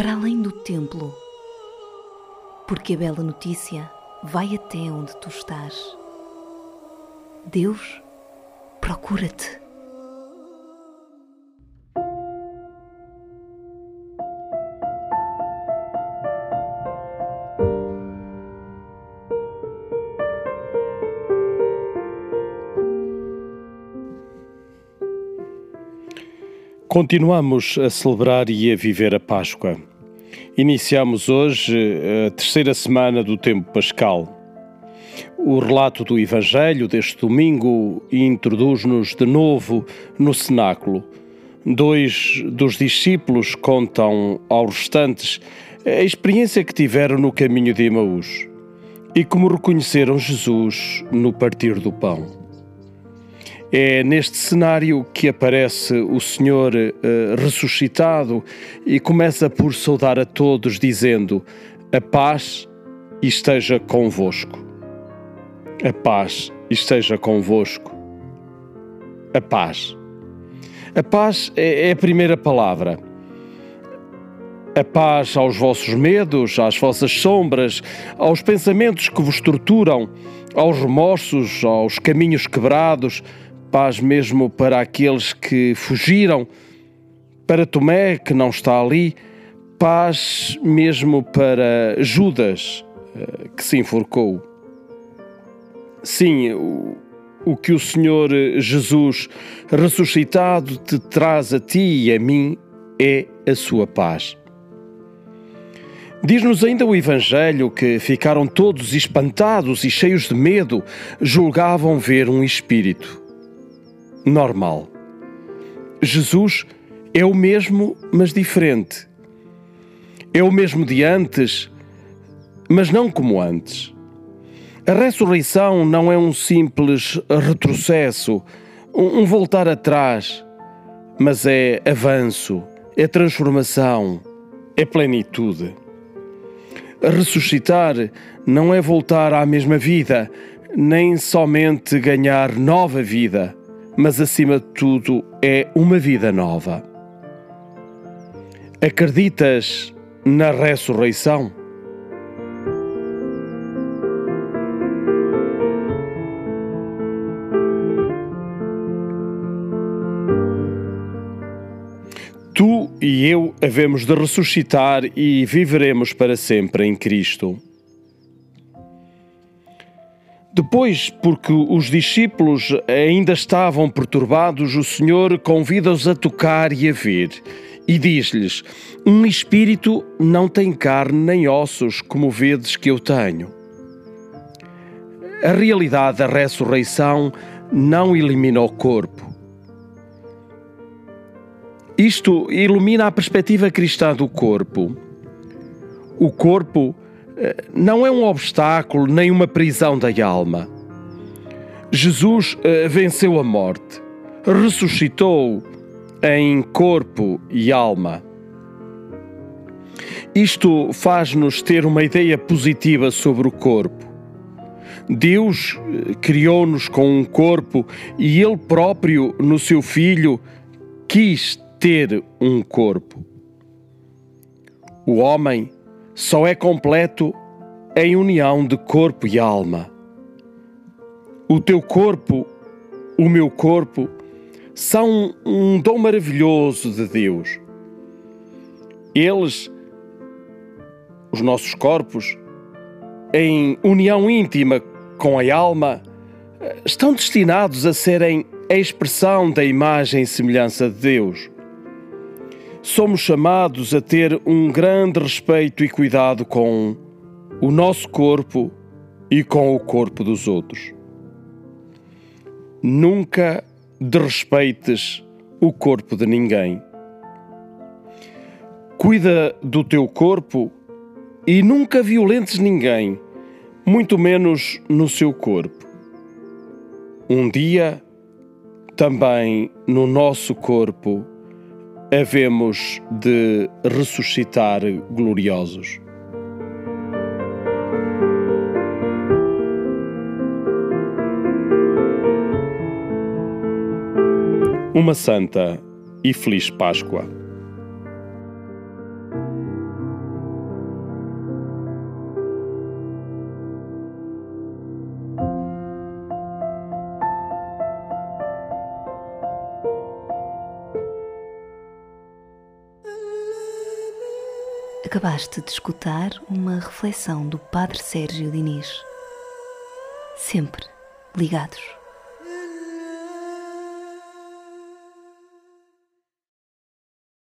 para além do templo, porque a bela notícia vai até onde tu estás. Deus procura-te. Continuamos a celebrar e a viver a Páscoa. Iniciamos hoje eh, a terceira semana do tempo pascal. O relato do Evangelho deste domingo introduz-nos de novo no cenáculo. Dois dos discípulos contam aos restantes a experiência que tiveram no caminho de Emaús e como reconheceram Jesus no partir do pão. É neste cenário que aparece o Senhor uh, ressuscitado e começa por saudar a todos, dizendo: A paz esteja convosco. A paz esteja convosco. A paz. A paz é, é a primeira palavra. A paz aos vossos medos, às vossas sombras, aos pensamentos que vos torturam, aos remorsos, aos caminhos quebrados, paz mesmo para aqueles que fugiram, para Tomé, que não está ali, paz mesmo para Judas, eh, que se enforcou. Sim, o, o que o Senhor Jesus ressuscitado te traz a ti e a mim é a sua paz. Diz-nos ainda o Evangelho que ficaram todos espantados e cheios de medo, julgavam ver um espírito normal. Jesus é o mesmo, mas diferente. É o mesmo de antes, mas não como antes. A ressurreição não é um simples retrocesso, um voltar atrás, mas é avanço, é transformação, é plenitude. Ressuscitar não é voltar à mesma vida, nem somente ganhar nova vida mas acima de tudo é uma vida nova. Acreditas na ressurreição? Tu e eu havemos de ressuscitar e viveremos para sempre em Cristo. Depois, porque os discípulos ainda estavam perturbados, o Senhor convida-os a tocar e a ver. E diz-lhes: Um espírito não tem carne nem ossos, como vedes que eu tenho. A realidade da ressurreição não elimina o corpo. Isto ilumina a perspectiva cristã do corpo. O corpo não é um obstáculo nem uma prisão da alma. Jesus eh, venceu a morte, ressuscitou em corpo e alma. Isto faz-nos ter uma ideia positiva sobre o corpo. Deus eh, criou-nos com um corpo e Ele próprio, no seu Filho, quis ter um corpo. O homem só é completo em união de corpo e alma. O teu corpo, o meu corpo, são um dom maravilhoso de Deus. Eles, os nossos corpos, em união íntima com a alma, estão destinados a serem a expressão da imagem e semelhança de Deus somos chamados a ter um grande respeito e cuidado com o nosso corpo e com o corpo dos outros. Nunca desrespeites o corpo de ninguém. Cuida do teu corpo e nunca violentes ninguém, muito menos no seu corpo. Um dia, também no nosso corpo, havemos de ressuscitar gloriosos. Uma santa e feliz Páscoa. Acabaste de escutar uma reflexão do Padre Sérgio Diniz. Sempre ligados.